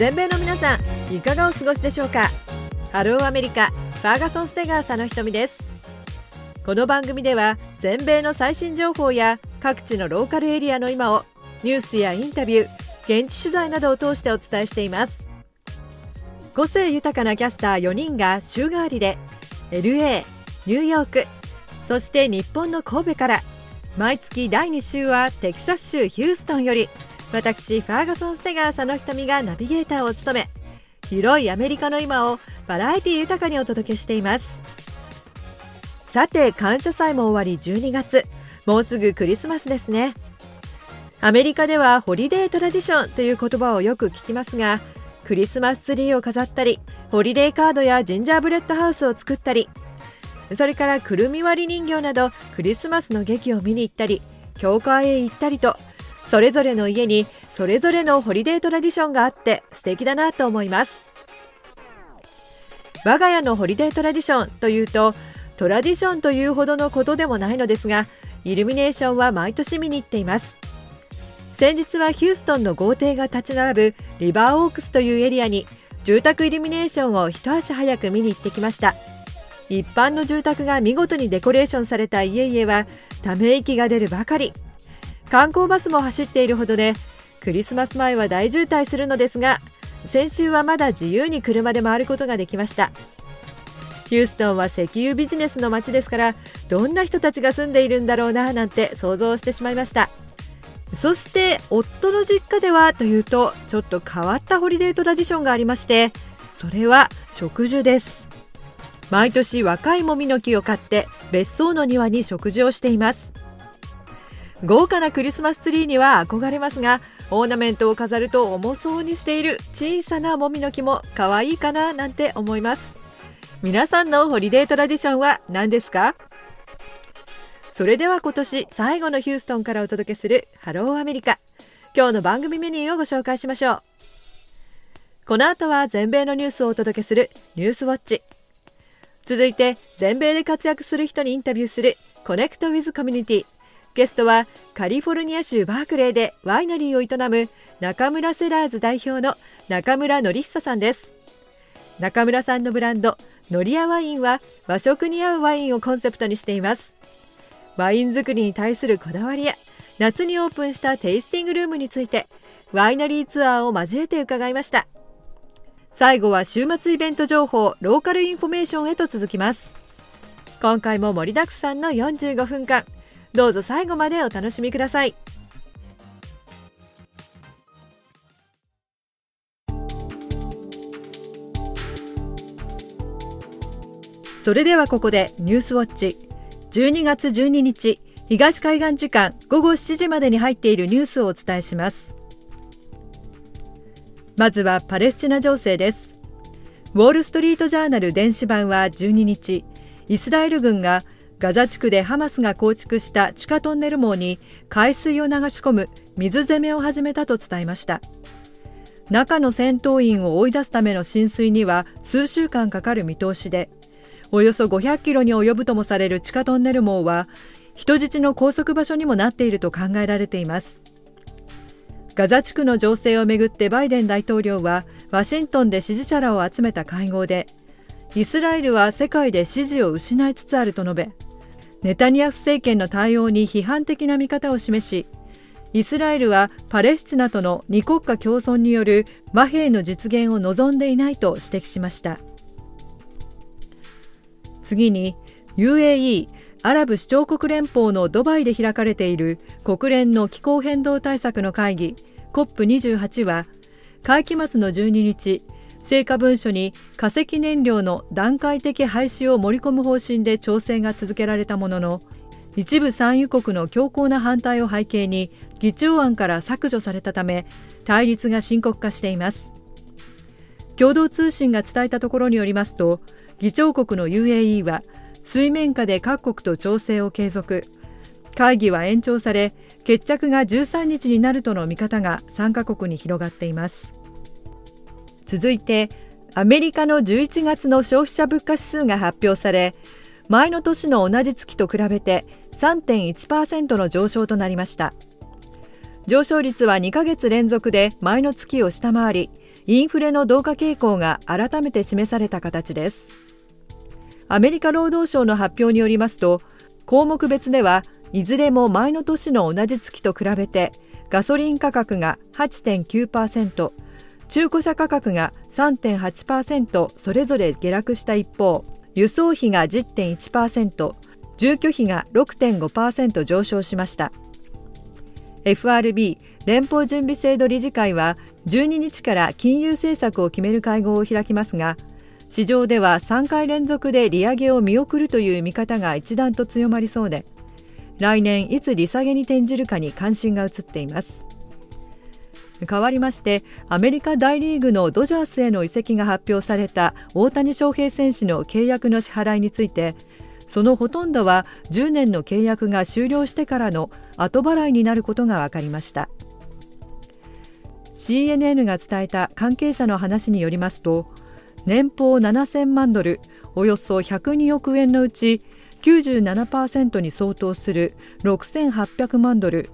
全米の皆さんいかがお過ごしでしょうか？ハローアメリカファーガソンステガー佐野ひとみです。この番組では全米の最新情報や各地のローカルエリアの今をニュースやインタビュー現地取材などを通してお伝えしています。個性豊かなキャスター4人が週替わりで LA ニューヨークそして日本の神戸から毎月第2週はテキサス州ヒューストンより私ファーガソン・ステガー佐野瞳がナビゲーターを務め広いアメリカの今をバラエティ豊かにお届けしています。さて感謝祭も終わり12月。もうすぐクリスマスですね。アメリカでは holiday tradition という言葉をよく聞きますがクリスマスツリーを飾ったりホリデーカードやジンジャーブレッドハウスを作ったりそれからくるみ割り人形などクリスマスの劇を見に行ったり教会へ行ったりとそれぞれの家にそれぞれのホリデートラディションがあって素敵だなと思います。我が家のホリデートラディションというとトラディションというほどのことでもないのですがイルミネーションは毎年見に行っています。先日はヒューストンの豪邸が立ち並ぶリバーオークスというエリアに住宅イルミネーションを一足早く見に行ってきました。一般の住宅が見事にデコレーションされた家々はため息が出るばかり。観光バスも走っているほどでクリスマス前は大渋滞するのですが先週はまだ自由に車で回ることができました。ヒューストンは石油ビジネスの街ですからどんな人たちが住んでいるんだろうななんて想像してしまいました。そして夫の実家ではというとちょっと変わったホリデートラディションがありましてそれは植樹です。毎年若いもみの木を買って別荘の庭に植樹をしています。豪華なクリスマスツリーには憧れますがオーナメントを飾ると重そうにしている小さなもみの木も可愛いかななんて思います。皆さんのホリデートラディションは何ですか？それでは今年最後のヒューストンからお届けするハローアメリカ。今日の番組メニューをご紹介しましょう。この後は全米のニュースをお届けするニュースウォッチ。続いて全米で活躍する人にインタビューする Connect with Community。ゲストはカリフォルニア州バークレーでワイナリーを営む中村セラーズ代表の中村倫久さんです。中村さんのブランド Noriaワインは和食に合うワインをコンセプトにしています。ワイン作りに対するこだわりや夏にオープンしたテイスティングルームについてワイナリーツアーを交えて伺いました。最後は週末イベント情報 local information へと続きます。今回も盛りだくさんの45分間。どうぞ最後までお楽しみください。それではここでニュースウォッチ。12月12日東海岸時間午後7時までに入っているニュースをお伝えします。まずはパレスチナ情勢です。ウォール・ストリート・ジャーナル電子版は12日イスラエル軍がガザ地区でハマスが構築した地下トンネル網に海水を流し込む水攻めを始めたと伝えました。中の戦闘員を追い出すための浸水には数週間かかる見通しでおよそ500キロに及ぶともされる地下トンネル網は人質の拘束場所にもなっていると考えられています。ガザ地区の情勢をめぐってバイデン大統領はワシントンで支持者らを集めた会合でイスラエルは世界で支持を失いつつあると述べネタニヤフ政権の対応に批判的な見方を示しイスラエルはパレスチナとの二国家共存による和平の実現を望んでいないと指摘しました。次に UAE アラブ首長国連邦のドバイで開かれている国連の気候変動対策の会議 COP28 は会期末の12日成果文書に化石燃料の段階的廃止を盛り込む方針で調整が続けられたものの一部産油国の強硬な反対を背景に議長案から削除されたため対立が深刻化しています。共同通信が伝えたところによりますと議長国の UAE は水面下で各国と調整を継続。会議は延長され決着が13日になるとの見方が参加国に広がっています。続いてアメリカの11月の消費者物価指数が発表され前の年の同じ月と比べて3.1%の上昇となりました。上昇率は2ヶ月連続で前の月を下回りインフレの増加傾向が改めて示された形です。アメリカ労働省の発表によりますと項目別ではいずれも前の年の同じ月と比べてガソリン価格が8.9%中古車価格が3.8%それぞれ下落した一方輸送費が10.1%住居費が6.5%上昇しました。FRB 連邦準備制度理事会は12日から金融政策を決める会合を開きますが市場では3回連続で利上げを見送るという見方が一段と強まりそうで来年いつ利下げに転じるかに関心が移っています。変わりましてアメリカ大リーグのドジャースへの移籍が発表された大谷翔平選手の契約の支払いについてそのほとんどは10年の契約が終了してからの後払いになることが分かりました。CNN が伝えた関係者の話によりますと年俸7000万ドルおよそ102億円のうち97%に相当する6800万ドル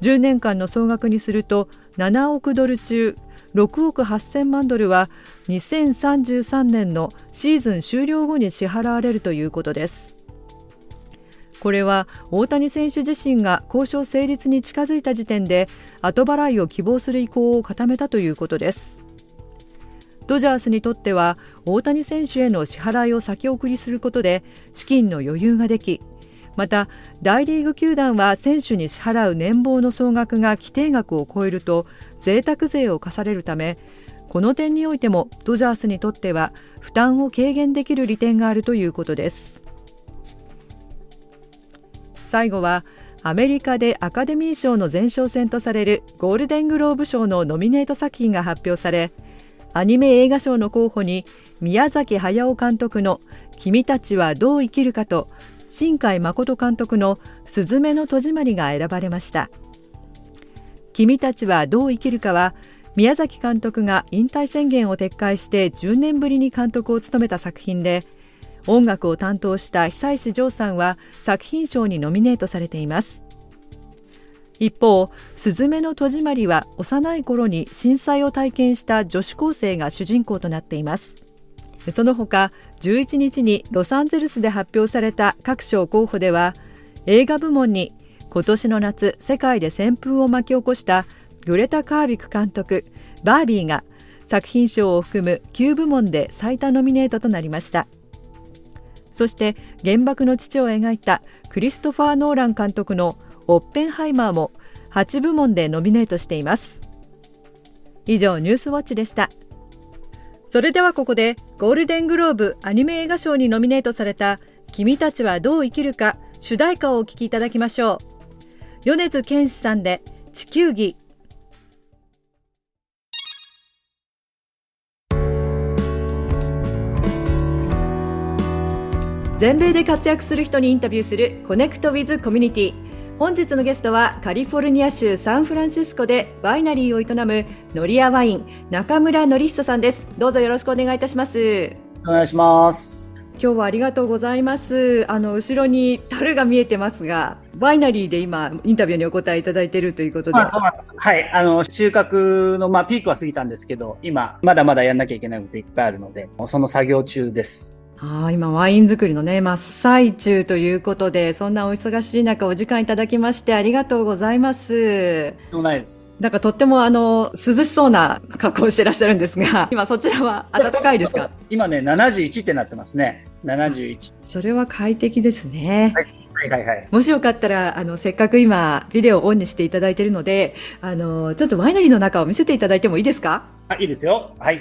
10年間の総額にすると7億ドル中6億8000万ドルは2033年のシーズン終了後に支払われるということです。これは大谷選手自身が交渉成立に近づいた時点で後払いを希望する意向を固めたということです。ドジャースにとっては大谷選手への支払いを先送りすることで資金の余裕ができまた大リーグ球団は選手に支払う年俸の総額が規定額を超えると贅沢税を課されるためこの点においてもドジャースにとっては負担を軽減できる利点があるということです。最後はアメリカでアカデミー賞の前哨戦とされるゴールデングローブ賞のノミネート作品が発表されアニメ映画賞の候補に宮崎駿監督の「君たちはどう生きるか」と新海誠監督の「すずめの戸締まり」が選ばれました「君たちはどう生きるか」は宮崎監督が引退宣言を撤回して10年ぶりに監督を務めた作品で「音楽を担当した久石譲さんは作品賞にノミネートされています。一方「すずめの戸締まり」は幼い頃に震災を体験した女子高生が主人公となっています。その他11日にロサンゼルスで発表された各賞候補では映画部門に今年の夏世界で旋風を巻き起こしたグレタ・カービク監督「バービー」が作品賞を含む9部門で最多ノミネートとなりました。そして原爆の父を描いたクリストファー・ノーラン監督のオッペンハイマーも8部門でノミネートしています。以上ニュースウォッチでした。それではここでゴールデングローブアニメ映画賞にノミネートされた君たちはどう生きるか主題歌をお聴きいただきましょう。米津玄師さんで地球儀。全米で活躍する人にインタビューする Connect with Community 本日のゲストはカリフォルニア州サンフランシスコでワイナリーを営む Noriaワイン中村倫久さんです。どうぞよろしくお願いいたします。お願いします。今日はありがとうございます。あの後ろに樽が見えてますがワイナリーで今インタビューにお答えいただいているということで、はい。あの収穫のまあピークは過ぎたんですけど今まだまだやんなきゃいけないこといっぱいあるのでその作業中ですあ今ワイン作りのね真っ最中ということでそんなお忙しい中お時間いただきましてありがとうございます。ないですなんかとってもあの涼しそうな格好をしてらっしゃるんですが、今そちらは暖かいですか？今ね、71ってなってますね。71。それは快適ですね。はいはいはいはい。もしよかったら、あの、せっかく今、ビデオをオンにしていただいているので、あの、ちょっとワイナリーの中を見せていただいてもいいですか？あ、いいですよ。はい。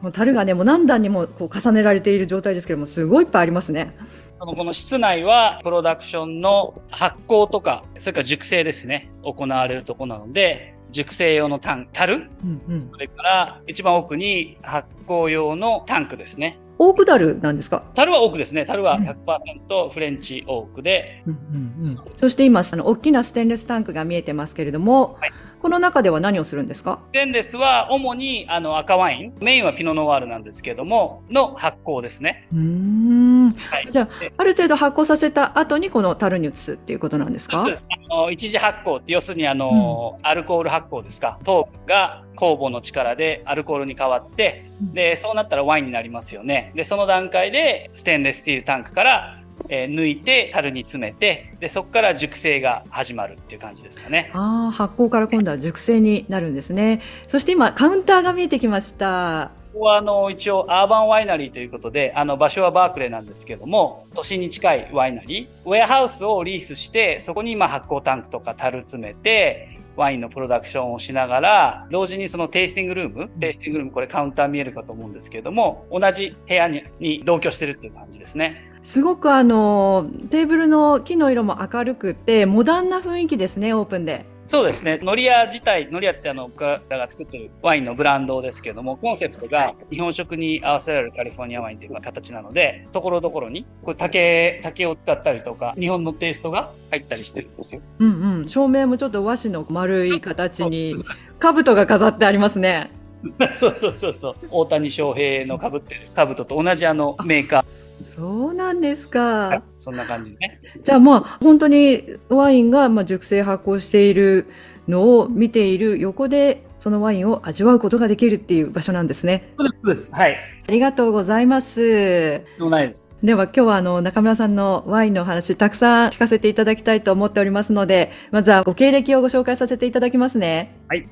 もう樽がね、もう何段にもこう重ねられている状態ですけども、すごいいっぱいありますね。あのこの室内はプロダクションの発酵とか、それから熟成ですね、行われるとこなので、熟成用のタン、樽、うんうん、それから一番奥に発酵用のタンクですね。オークダルなんですか？樽はオークですね。樽は100%フレンチオークで。うんうんうん、そして今、あの、大きなステンレスタンクが見えてますけれども、はい、この中では何をするんですか？ステンレスは主にあの赤ワイン、メインはピノノワールなんですけども、の発酵ですね。うん。はい、じゃあ、ある程度発酵させた後にこの樽に移すっていうことなんですか？そうです。あの一次発酵って、要するにあの、うん、アルコール発酵ですか？糖分が酵母の力でアルコールに変わって、で、そうなったらワインになりますよね。で、その段階でステンレススティールタンクからえー、抜いて樽に詰めてでそこから熟成が始まるっていう感じですかね。あ発酵から今度は熟成になるんですね。そして今カウンターが見えてきました。ここはあの一応アーバンワイナリーということであの場所はバークレーなんですけども都心に近いワイナリーウェアハウスをリースしてそこに今発酵タンクとか樽詰めてワインのプロダクションをしながら、同時にそのテイスティングルーム、テイスティングルーム、これカウンター見えるかと思うんですけれども、同じ部屋にに同居してるっていう感じですね。すごくあの、テーブルの木の色も明るくて、モダンな雰囲気ですね、オープンで。そうですね。ノリア自体、ノリアってあの、僕らが作ってるワインのブランドですけども、コンセプトが日本食に合わせられるカリフォルニアワインっていう形なので、ところどころに、これ竹、竹を使ったりとか、日本のテイストが入ったりしてるんですよ。うんうん。照明もちょっと和紙の丸い形に、兜が飾ってありますね。そうそうそうそう。大谷翔平の被ってる兜と同じあのメーカー。そうなんですか。そんな感じね。じゃあまあ本当にワインがまあ熟成発酵しているのを見ている横でそのワインを味わうことができるっていう場所なんですね。そうです。はい。ありがとうございます。でないです。では今日はあの中村さんのワインの話たくさん聞かせていただきたいと思っておりますので、まずはご経歴をご紹介させていただきますね。はい。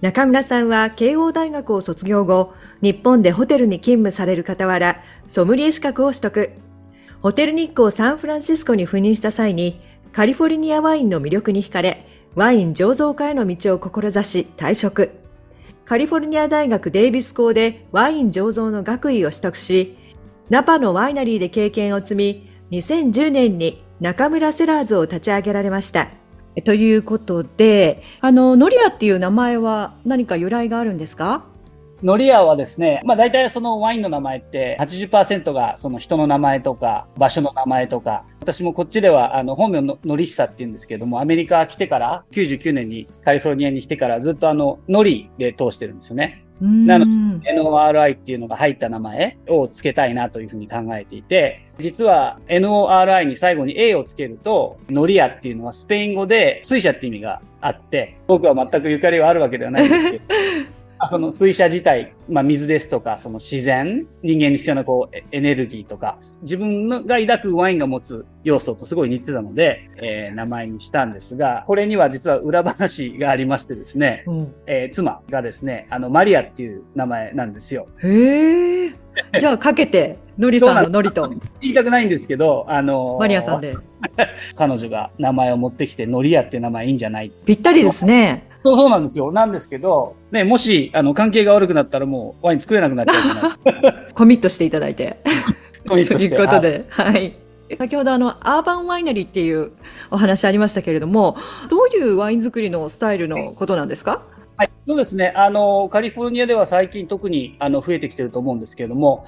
中村さんは慶応大学を卒業後、日本でホテルに勤務される傍ら、ソムリエ資格を取得。ホテル日光サンフランシスコに赴任した際に、カリフォルニアワインの魅力に惹かれ、ワイン醸造家への道を志し退職。カリフォルニア大学デイビス校でワイン醸造の学位を取得し、ナパのワイナリーで経験を積み、2010年に中村セラーズを立ち上げられました。ということで、あの、ノリアっていう名前は何か由来があるんですか？ノリアはですね、まあ大体そのワインの名前って80%がその人の名前とか場所の名前とか、私もこっちではあの本名のノリヒサって言うんですけども、アメリカ来てから99年にカリフォルニアに来てからずっとあのノリで通してるんですよね。なので、NORI っていうのが入った名前を付けたいなというふうに考えていて、実は NORI に最後に A をつけると、ノリアっていうのはスペイン語で水車って意味があって、僕は全くゆかりはあるわけではないんですけど、その水車自体、まあ、水ですとか、その自然、人間に必要なこうエネルギーとか、自分のが抱くワインが持つ要素とすごい似てたので、えー、名前にしたんですが、これには実は裏話がありましてですね、うん、えー、妻がですね、あの、マリアっていう名前なんですよ。へえ。じゃあかけて、ノリさんのノリと。言いたくないんですけど、あのー、マリアさんで。彼女が名前を持ってきて、ノリアって名前いいんじゃない？ぴったりですね。そうそうなんですよ。なんですけど、ね、もし、あの、関係が悪くなったらもうワイン作れなくなっちゃう。コミットしていただいて。コミットして。ということで、はい、はい。先ほどあの、アーバンワイナリーっていうお話ありましたけれども、どういうワイン作りのスタイルのことなんですか？はい、そうですね。あの、カリフォルニアでは最近特にあの増えてきてると思うんですけれども、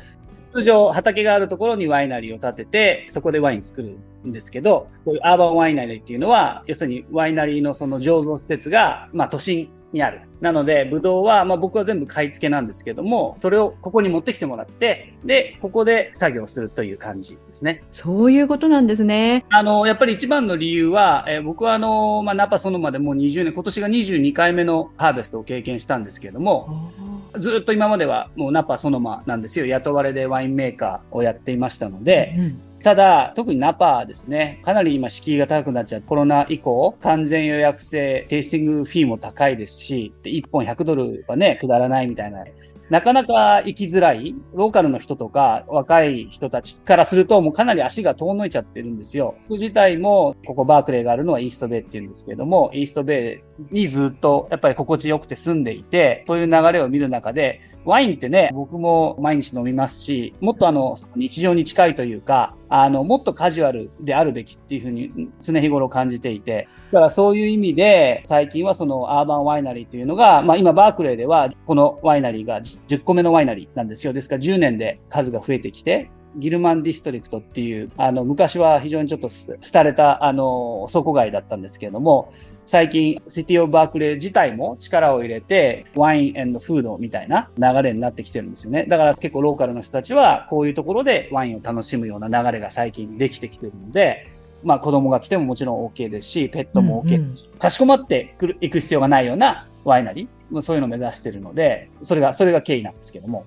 通常畑があるところにワイナリーを建てて、そこでワイン作るんですけど、こういうアーバンワイナリーっていうのは、要するにワイナリーのその醸造施設が、まあ都心にある。なので、ブドウは、まあ僕は全部買い付けなんですけども、それをここに持ってきてもらって、で、ここで作業するという感じですね。そういうことなんですね。あの、やっぱり一番の理由は、えー、僕はあの、まあナパそのまでもう20年、今年が22回目のハーベストを経験したんですけども、ずっと今まではもうナパそのまなんですよ。雇われでワインメーカーをやっていましたので、うんただ、特にナパですね、かなり今敷居が高くなっちゃう。コロナ以降、完全予約制、テイスティングフィーも高いですし、1本100ドルはね、くだらないみたいななかなか行きづらい、ローカルの人とか若い人たちからするともうかなり足が遠のいちゃってるんですよ。僕自体も、ここバークレーがあるのはイーストベイって言うんですけれども、イーストベイにずっとやっぱり心地よくて住んでいて、そういう流れを見る中で、ワインってね、僕も毎日飲みますし、もっとあの、日常に近いというか、あの、もっとカジュアルであるべきっていうふうに常日頃感じていて、だからそういう意味で、最近はそのアーバンワイナリーというのが、まあ今バークレーではこのワイナリーが10個目のワイナリーなんですよ。ですから10年で数が増えてきて、ギルマンディストリクトっていう、あの、昔は非常にちょっと廃れた、あの、倉庫街だったんですけれども、最近、シティオブバークレー自体も力を入れて、ワインフードみたいな流れになってきてるんですよね。だから結構ローカルの人たちは、こういうところでワインを楽しむような流れが最近できてきてるので、まあ子供が来てももちろん OK ですし、ペットも OK ですし、うんうん、かしこまってくる行く必要がないようなワイナリー、そういうのを目指してるので、それが、それが経緯なんですけども。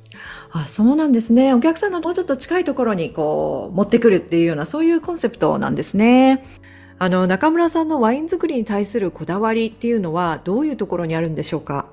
あ、そうなんですね。お客さんのもうちょっと近いところにこう、持ってくるっていうような、そういうコンセプトなんですね。あの、中村さんのワイン作りに対するこだわりっていうのはどういうところにあるんでしょうか？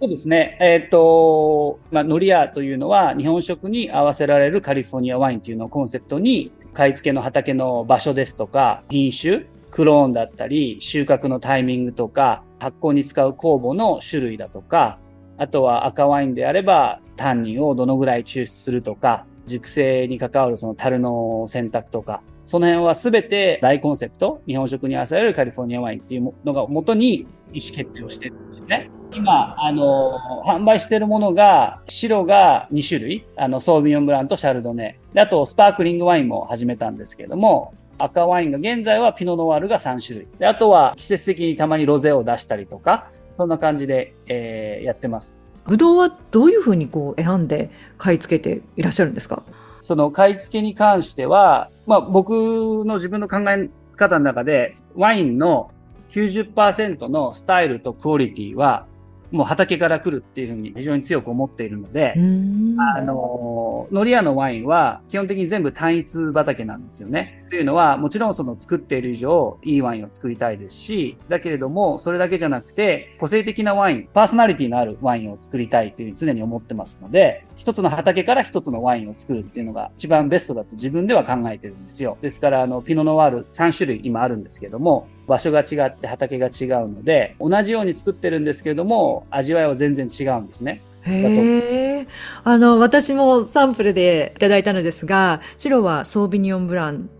そうですね。えっ、ー、と、まあ、ノリアというのは日本食に合わせられるカリフォルニアワインというのをコンセプトに、買い付けの畑の場所ですとか、品種、クローンだったり、収穫のタイミングとか、発酵に使う酵母の種類だとか、あとは赤ワインであれば、タンニンをどのぐらい抽出するとか、熟成に関わるその樽の選択とか、その辺は全て大コンセプト、日本食に合わせられるカリフォルニアワインっていうのが元に意思決定をしてるんですね。今、あの、販売してるものが、白が2種類、あの、ソービヨンブランとシャルドネ。で、あと、スパークリングワインも始めたんですけども、赤ワインが現在はピノノワールが3種類。で、あとは季節的にたまにロゼを出したりとか、そんな感じで、えー、やってます。ぶどうはどういうふうにこう選んで買い付けていらっしゃるんですか？その買い付けに関しては、まあ僕の自分の考え方の中で、ワインの90%のスタイルとクオリティはもう畑から来るっていうふうに非常に強く思っているので、あの、ノリアのワインは基本的に全部単一畑なんですよね。というのは、もちろんその作っている以上、いいワインを作りたいですし、だけれども、それだけじゃなくて、個性的なワイン、パーソナリティのあるワインを作りたいというふうに常に思ってますので、一つの畑から一つのワインを作るっていうのが一番ベストだと自分では考えてるんですよ。ですから、あの、ピノノワール3種類今あるんですけども、場所が違って畑が違うので、同じように作ってるんですけれども、味わいは全然違うんですね。へえ。あの、私もサンプルでいただいたのですが、白はソービニオンブラン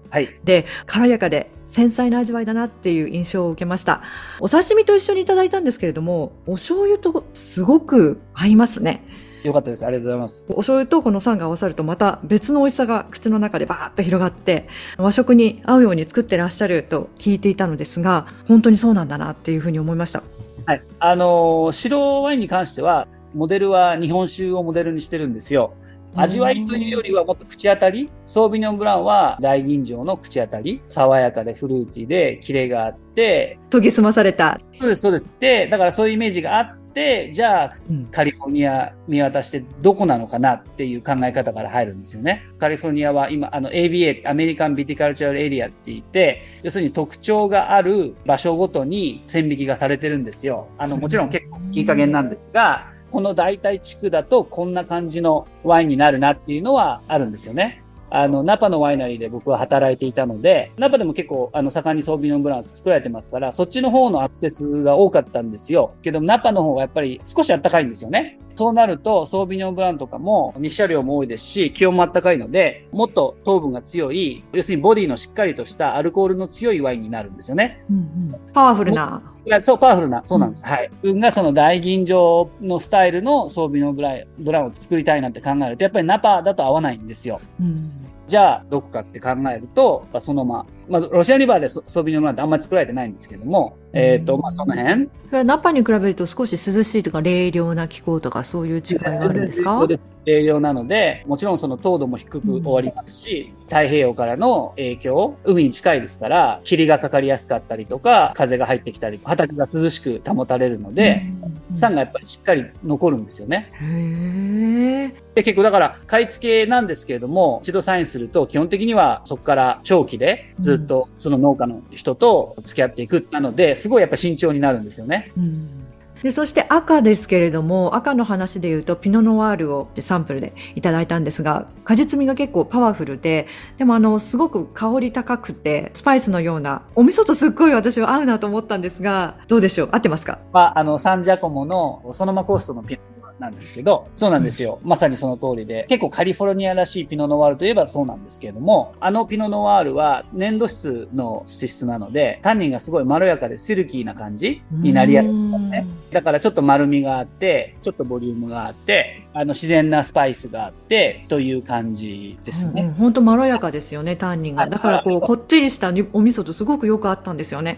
で、はい、軽やかで繊細な味わいだなっていう印象を受けました。お刺身と一緒にいただいたんですけれども、お醤油とすごく合いますね。よかったです。ありがとうございます。お醤油とこの酸が合わさるとまた別の美味しさが口の中でバーッと広がって、和食に合うように作ってらっしゃると聞いていたのですが、本当にそうなんだなっていうふうに思いました。はい。あのー、白ワインに関しては、モデルは日本酒をモデルにしてるんですよ。味わいというよりはもっと口当たり。ソービニョンブランは大吟醸の口当たり。爽やかでフルーティーでキレがあって。研ぎ澄まされた。そうです、そうです。で、だからそういうイメージがあって、じゃあ、カリフォルニア見渡してどこなのかなっていう考え方から入るんですよね。カリフォルニアは今、あの ABA、アメリカンビティカルチャルエリアって言って、要するに特徴がある場所ごとに線引きがされてるんですよ。あの、もちろん結構いい加減なんですが、この大体地区だとこんな感じのワインになるなっていうのはあるんですよね。あの、ナパのワイナリーで僕は働いていたので、ナパでも結構、あの、盛んに装備のブラン作られてますから、そっちの方のアクセスが多かったんですよ。けど、ナパの方がやっぱり少し暖かいんですよね。そうなると、ソービニョンブランとかも日射量も多いですし、気温も暖かいので、もっと糖分が強い、要するにボディのしっかりとしたアルコールの強いワインになるんですよね。うんうん、パワフルな。いや、そう、パワフルな、そうなんです。うん、はい。運がその大吟醸のスタイルの装備のブラブラウンを作りたいなって考えると、やっぱりナパだと合わないんですよ。うんじゃあ、どこかって考えると、そのまま、まあ、ロシアリバーでソービニョンブランってあんまり作られてないんですけども、えっ、ー、と、まあ、その辺。ナパに比べると少し涼しいとか、冷涼な気候とか、そういう違いがあるんですか？冷涼なので、もちろんその糖度も低く終わりますし、うん、太平洋からの影響、海に近いですから、霧がかかりやすかったりとか、風が入ってきたり、畑が涼しく保たれるので、うん、酸がやっぱりしっかり残るんですよね。へで結構だから、買い付けなんですけれども、一度サインすると、基本的にはそこから長期でずっとその農家の人と付き合っていく。なので、すごいやっぱ慎重になるんですよね。うんで、そして赤ですけれども、赤の話で言うと、ピノノワールをサンプルでいただいたんですが、果実味が結構パワフルで、でもあの、すごく香り高くて、スパイスのような、お味噌とすっごい私は合うなと思ったんですが、どうでしょう？合ってますか？まあ、あの、サンジャコモのソノマコーストのピノなんですけど、そうなんですよ。まさにその通りで、結構カリフォルニアらしいピノノワールといえばそうなんですけれども、あのピノノワールは粘土質の脂質なので、タンニンがすごいまろやかでシルキーな感じになりやすいですね。だからちょっと丸みがあって、ちょっとボリュームがあって、あの、自然なスパイスがあって、という感じですね。うんうん、本当まろやかですよね、タンニンが。だからこう、こってりしたお味噌とすごくよく合ったんですよね。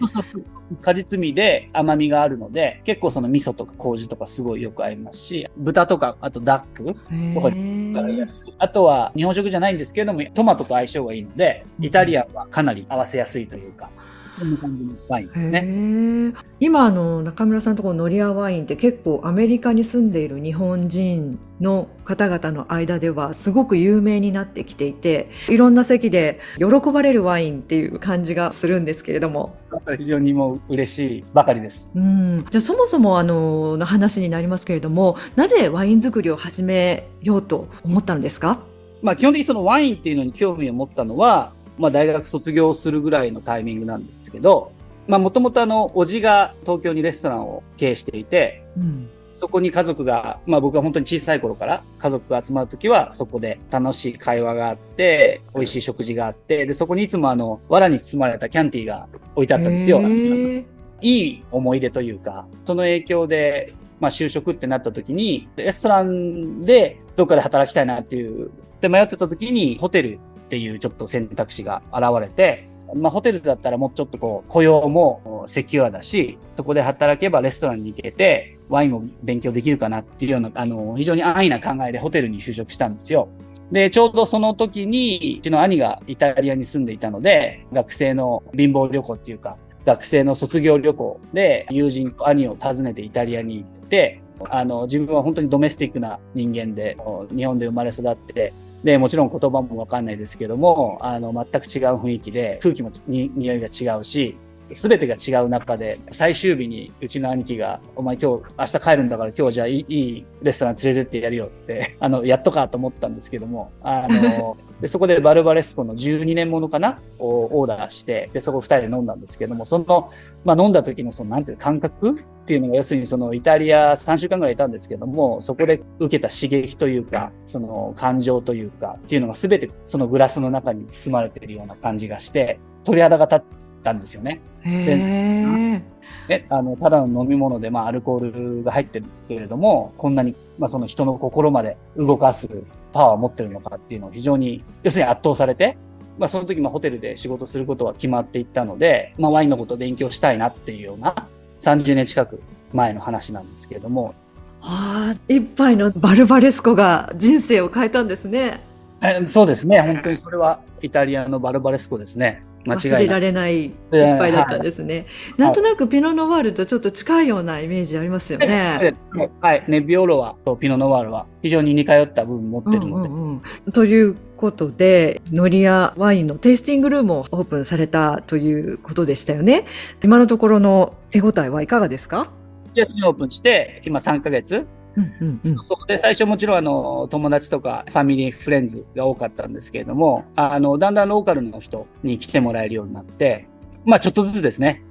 果実味で甘みがあるので、結構その味噌とか麹とかすごいよく合いますし、豚とか、あとダックとかに合いやすい。あとは、日本食じゃないんですけれども、トマトと相性がいいので、イタリアンはかなり合わせやすいというか、そんな感じのワインですね。今あの中村さんとこのノリアワインって結構アメリカに住んでいる日本人の方々の間ではすごく有名になってきていていろんな席で喜ばれるワインっていう感じがするんですけれども。非常にもう嬉しいばかりです。うん。じゃあそもそもあのの話になりますけれどもなぜワイン作りを始めようと思ったんですか？まあ基本的にそのワインっていうのに興味を持ったのはまあ、大学卒業するぐらいのタイミングなんですけど、まあ、もともとあの、おじが東京にレストランを経営していて、うん、そこに家族が、まあ僕は本当に小さい頃から家族が集まるときはそこで楽しい会話があって、美味しい食事があって、で、そこにいつもあの、藁に包まれたキャンティーが置いてあったんですよ。いい思い出というか、その影響で、まあ就職ってなった時に、レストランでどっかで働きたいなっていう、で迷ってた時にホテルっていうちょっと選択肢が現れて、まあホテルだったらもうちょっとこう雇用もセキュアだし、そこで働けばレストランに行けて、ワインも勉強できるかなっていうような、あの、非常に安易な考えでホテルに就職したんですよ。で、ちょうどその時に、うちの兄がイタリアに住んでいたので、学生の貧乏旅行っていうか、学生の卒業旅行で友人兄を訪ねてイタリアに行って、あの、自分は本当にドメスティックな人間で、日本で生まれ育って、で、もちろん言葉もわかんないですけども、あの、全く違う雰囲気で、空気もに匂いが違うし、すべてが違う中で、最終日にうちの兄貴が、お前今日、明日帰るんだから今日じゃあいいレストラン連れてってやるよって、あの、やっとかと思ったんですけども、あの、でそこでバルバレスコの12年ものかなをオーダーして、で、そこ二人で飲んだんですけども、その、まあ飲んだ時のその、なんていう感覚っていうのが、要するにそのイタリア3週間ぐらいいたんですけども、そこで受けた刺激というか、その感情というか、っていうのが全てそのグラスの中に包まれているような感じがして、鳥肌が立ったんですよね。へね、あの、ただの飲み物で、まあ、アルコールが入ってるけれども、こんなに、まあ、その人の心まで動かすパワーを持ってるのかっていうのを非常に、要するに圧倒されて、まあ、その時もホテルで仕事することは決まっていったので、まあ、ワインのことを勉強したいなっていうような、30年近く前の話なんですけれども。はあ、一杯のバルバレスコが人生を変えたんですね。えそうですね。本当にそれはイタリアのバルバレスコですね。忘れられない一杯だったんですね。はい、なんとなくピノノワールとちょっと近いようなイメージありますよね。はい。ネビオロワとピノノワールは非常に似通った部分持ってるので。うんうんうん、ということで、ノリアワインのテイスティングルームをオープンされたということでしたよね。今のところの手応えはいかがですか ?1 月にオープンして、今3ヶ月うんうんうん、そこで最初もちろんあの友達とかファミリー、フレンズが多かったんですけれども、あの、だんだんローカルの人に来てもらえるようになって、まあちょっとずつですね。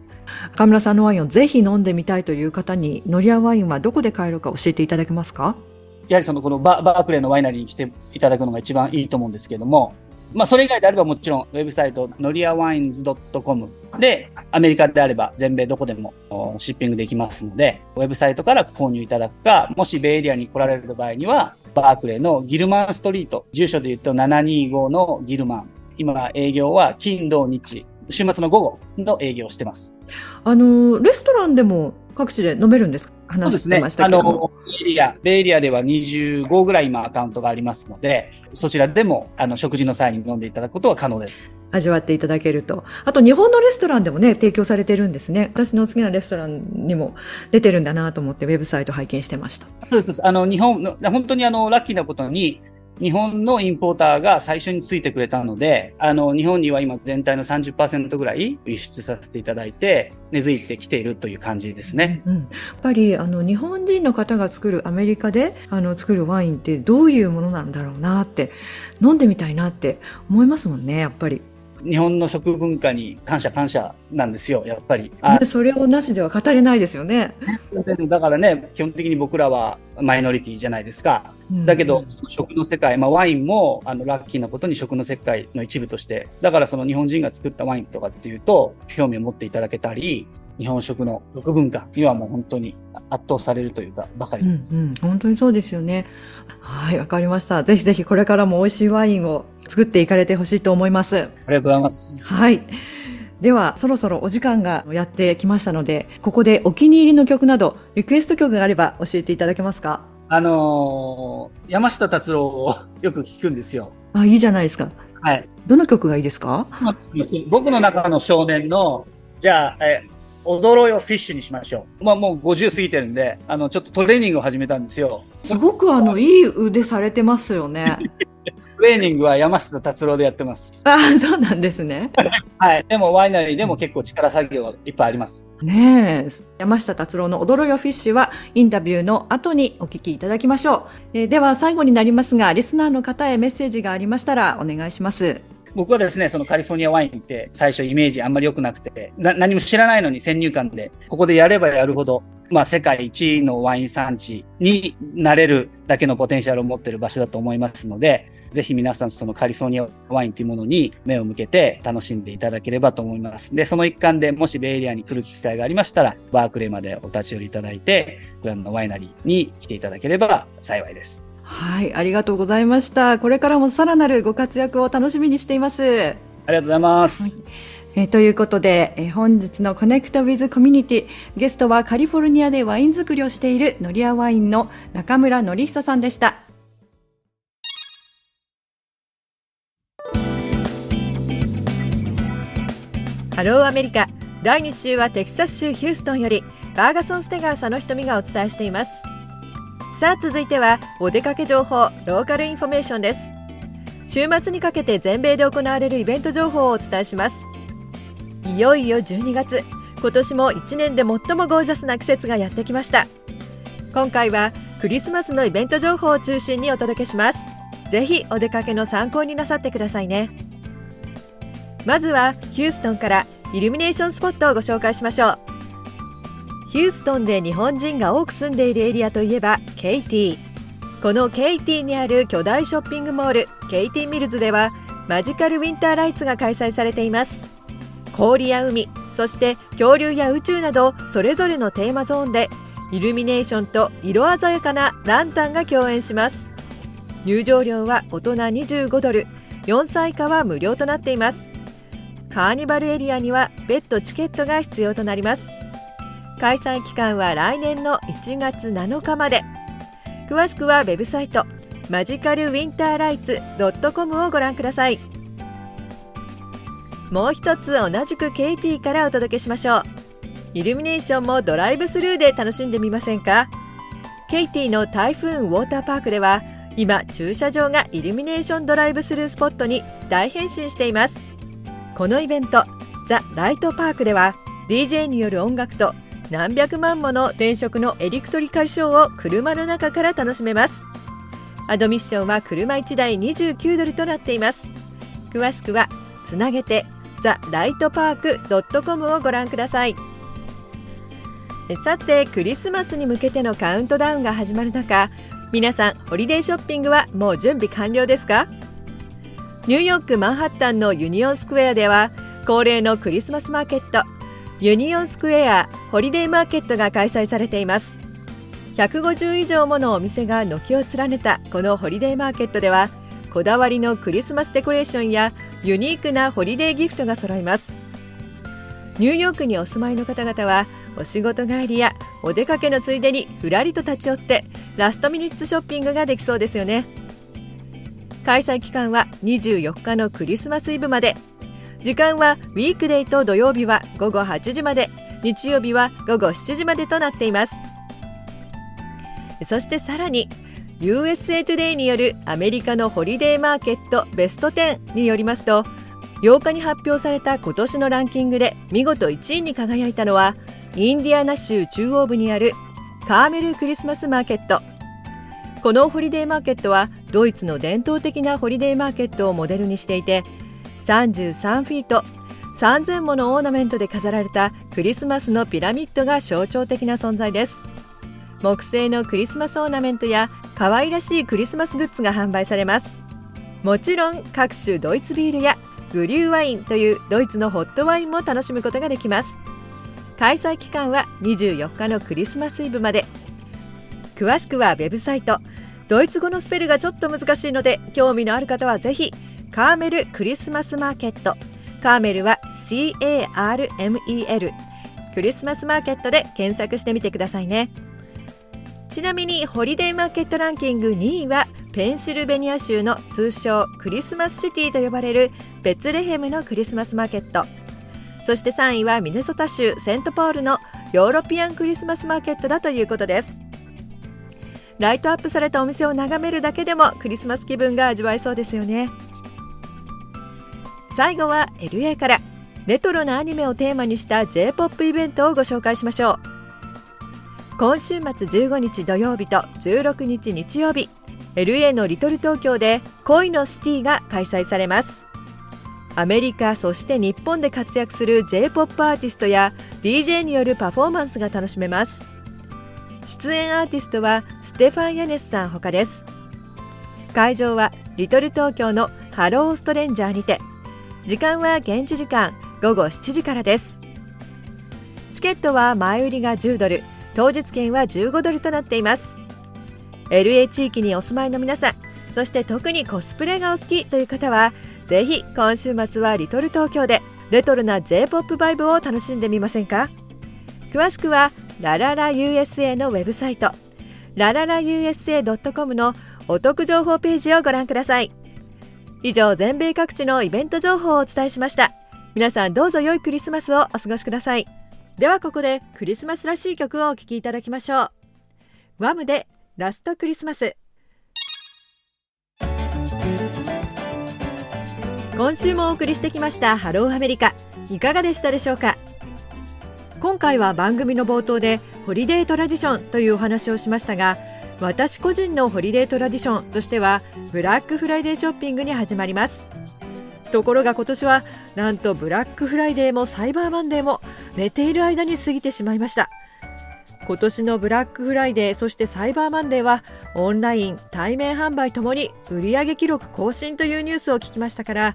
河村さんのワインをぜひ飲んでみたいという方に、ノリアワインはどこで買えるか教えていただけますか？やはりそのこのババークレーのワイナリーに来ていただくのが一番いいと思うんですけれども、まあそれ以外であればもちろんウェブサイトノリアワインズ .com で、アメリカであれば全米どこでもシッピングできますので、ウェブサイトから購入いただくか、もしベイエリアに来られる場合には、バークレーのギルマンストリート、住所で言うと725のギルマン。今営業は金土日、週末の午後の営業をしてます。あの、レストランでも各地で飲めるんですか？話してましたけども。ベイエリア、ベイエリアでは25ぐらい今アカウントがありますので、そちらでもあの食事の際に飲んでいただくことは可能です。味わっていただけると。あと日本のレストランでもね、提供されてるんですね。私の好きなレストランにも出てるんだなと思ってウェブサイト拝見してました。そうです。あの、日本の、本当にあの、ラッキーなことに、日本のインポーターが最初についてくれたので、あの、日本には今全体の30%ぐらい輸出させていただいて、根付いてきているという感じですね。うん、やっぱり、あの、日本人の方が作るアメリカで、あの、作るワインってどういうものなんだろうなって、飲んでみたいなって思いますもんね、やっぱり。日本の食文化に感謝感謝なんですよ、やっぱり。それをなしでは語れないですよね。だからね、基本的に僕らはマイノリティじゃないですか。だけど、食の世界、まあ、ワインもあのラッキーなことに食の世界の一部として、だからその日本人が作ったワインとかっていうと、興味を持っていただけたり、日本食の食文化にはもう本当に圧倒されるというか、ばかりです。うん、うん、本当にそうですよね。はい、わかりました。ぜひぜひこれからも美味しいワインを作っていかれてほしいと思います。ありがとうございます。はい。では、そろそろお時間がやってきましたので、ここでお気に入りの曲など、リクエスト曲があれば教えていただけますか？あのー、山下達郎をよく聞くんですよ。あ、いいじゃないですか。はい。どの曲がいいですか？僕の中の少年の、じゃあ、え、踊ろうよフィッシュにしましょう。まあもう50過ぎてるんで、あの、ちょっとトレーニングを始めたんですよ。すごくあの、いい腕されてますよね。トレーニングは山下達郎でやってます。ああ、そうなんですね。はい。でもワイナリーでも結構力作業いっぱいあります。ねえ。山下達郎の踊ろよフィッシュはインタビューの後にお聞きいただきましょう。えー、では最後になりますが、リスナーの方へメッセージがありましたらお願いします。僕はですね、そのカリフォルニアワインって最初イメージあんまり良くなくて、何も知らないのに先入観で、ここでやればやるほど、まあ世界一位のワイン産地になれるだけのポテンシャルを持ってる場所だと思いますので、ぜひ皆さんそのカリフォルニアワインというものに目を向けて楽しんでいただければと思います。で、その一環でもしベイエリアに来る機会がありましたら、バークレーまでお立ち寄りいただいて、グランドワイナリーに来ていただければ幸いです。はい、ありがとうございました。これからもさらなるご活躍を楽しみにしています。ありがとうございます。はいえー、ということで、えー、本日の Connect with Community ゲストはカリフォルニアでワイン作りをしている Noriaワインの中村倫久さんでした。 HELLO AMERICA 第2週はテキサス州ヒューストンよりバーガソン・ステガー佐野ひとみがお伝えしていますさあ続いてはお出かけ情報 local information です。週末にかけて全米で行われるイベント情報をお伝えします。いよいよ12月今年も1年で最もゴージャスな季節がやってきました。今回はクリスマスのイベント情報を中心にお届けします。ぜひお出かけの参考になさってくださいね。まずはヒューストンからイルミネーションスポットをご紹介しましょう。ヒューストンで日本人が多く住んでいるエリアといえばケイティ。このケイティにある巨大ショッピングモールケイティミルズではマジカルウィンターライツが開催されています。氷や海そして恐竜や宇宙などそれぞれのテーマゾーンでイルミネーションと色鮮やかなランタンが共演します。入場料は大人25ドル。4歳以下は無料となっています。カーニバルエリアには別途チケットが必要となります。開催期間は来年の1月7日まで。詳しくはウェブサイトマジカルウィンターライツ .com をご覧ください。もう一つ同じく KT からお届けしましょう。イルミネーションもドライブスルーで楽しんでみませんか？ケイティの台風ウォーターパークでは今駐車場がイルミネーションドライブスルースポットに大変身しています。このイベントザ・ライトパークでは DJ による音楽と何百万もの電飾のエレクトリカルショーを車の中から楽しめます。アドミッションは車1台29ドルとなっています。詳しくはつなげてザ・ライトパーク .com をご覧ください。さてクリスマスに向けてのカウントダウンが始まる中皆さんホリデーショッピングはもう準備完了ですか？ニューヨークマンハッタンのユニオンスクエアでは恒例のクリスマスマーケットユニオンスクエアホリデーマーケットが開催されています。150以上ものお店が軒を連ねたこのホリデーマーケットではこだわりのクリスマスデコレーションやユニークなホリデーギフトが揃います。ニューヨークにお住まいの方々はお仕事帰りやお出かけのついでにふらりと立ち寄って last minute shopping ができそうですよね。開催期間は24日のクリスマスイブまで。時間はウィークデーと土曜日は午後8時まで。日曜日は午後7時までとなっています。そしてさらに USA トゥデイによるアメリカのホリデーマーケットベスト10によりますと8日に発表された今年のランキングで見事1位に輝いたのはインディアナ州中央部にあるカーメルクリスマスマーケット。このホリデーマーケットはドイツの伝統的なホリデーマーケットをモデルにしていて33フィート。3000ものオーナメントで飾られたクリスマスのピラミッドが象徴的な存在です。木製のクリスマスオーナメントや可愛らしいクリスマスグッズが販売されます。もちろん各種ドイツビールやグリューワインというドイツのホットワインも楽しむことができます。開催期間は24日のクリスマスイブまで。詳しくはウェブサイト。ドイツ語のスペルがちょっと難しいので興味のある方はぜひカーメルクリスマスマーケット。カーメルは CARMEL クリスマスマーケットで検索してみてくださいね。ちなみにホリデーマーケットランキング2位はペンシルベニア州の通称クリスマスシティと呼ばれるベツレヘムのクリスマスマーケット。そして3位はミネソタ州セントポールのヨーロピアンクリスマスマーケットだということです。ライトアップされたお店を眺めるだけでもクリスマス気分が味わえそうですよね。最後は LA から。レトロなアニメをテーマにした J-POP イベントをご紹介しましょう。今週末15日土曜日と16日日曜日 LA のリトル東京で恋のシティが開催されます。アメリカそして日本で活躍する J-POP アーティストや DJ によるパフォーマンスが楽しめます。出演アーティストはステファン・ヤネスさんほかです。会場はリトル東京のハローストレンジャーにて時間は現地時間午後7時からです。チケットは前売りが10ドル当日券は15ドルとなっています。LA 地域にお住まいの皆さんそして特にコスプレがお好きという方はぜひ今週末はリトル東京でレトロな J-POP バイブを楽しんでみませんか？詳しくはラララ USA のウェブサイトラララ USA.com のお得情報ページをご覧ください。以上全米各地のイベント情報をお伝えしました。皆さんどうぞ良いクリスマスをお過ごしください。ではここでクリスマスらしい曲をお聴きいただきましょう。ワムでラストクリスマス。今週もお送りしてきましたハローアメリカ。いかがでしたでしょうか？今回は番組の冒頭でホリデートラディションというお話をしましたが私個人の holiday tradition としてはブラックフライデーショッピングに始まります。ところが今年はなんとブラックフライデーもサイバーマンデーも寝ている間に過ぎてしまいました。今年のブラックフライデーそしてサイバーマンデーはオンライン対面販売ともに売上記録更新というニュースを聞きましたから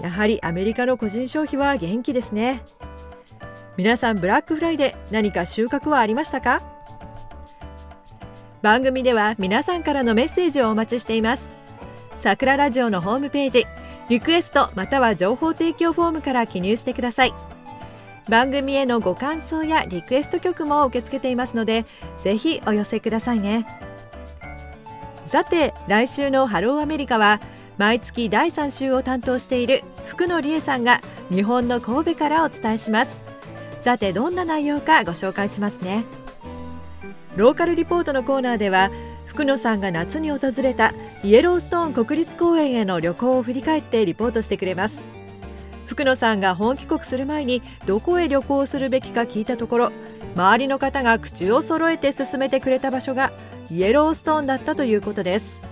やはりアメリカの個人消費は元気ですね。皆さんブラックフライデー何か収穫はありましたか？番組では皆さんからのメッセージをお待ちしています。桜ラジオのホームページリクエストまたは情報提供フォームから記入してください。番組へのご感想やリクエスト曲も受け付けていますのでぜひお寄せくださいね。さて来週のハローアメリカは毎月第3週を担当している福野理恵さんが日本の神戸からお伝えします。さてどんな内容かご紹介しますね。ローカルリポートのコーナーでは福野さんが夏に訪れたイエローストーン国立公園への旅行を振り返ってリポートしてくれます。福野さんが本帰国する前にどこへ旅行するべきか聞いたところ周りの方が口を揃えて勧めてくれた場所がイエローストーンだったということです。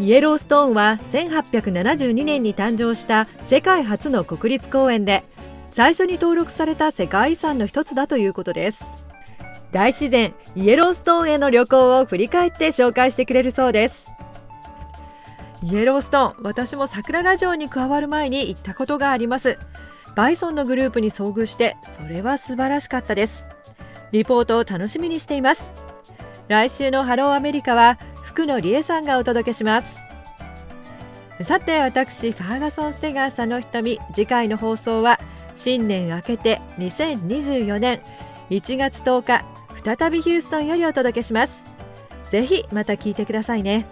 イエローストーンは1872年に誕生した世界初の国立公園で最初に登録された世界遺産の一つだということです。大自然イエローストーンへの旅行を振り返って紹介してくれるそうです。イエローストーン私も桜ラジオに加わる前に行ったことがあります。バイソンのグループに遭遇してそれは素晴らしかったです。リポートを楽しみにしています。来週のハローアメリカは福野理恵さんがお届けします。さて私ファーガソン・ステガーさんの瞳次回の放送は新年明けて2024年1月10日再びヒューストンよりお届けします。ぜひまた聞いてくださいね。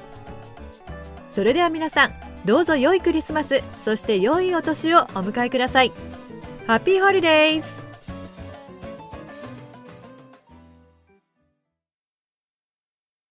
それでは皆さんどうぞ良いクリスマスそして良いお年をお迎えください。ハッピーホリデーズ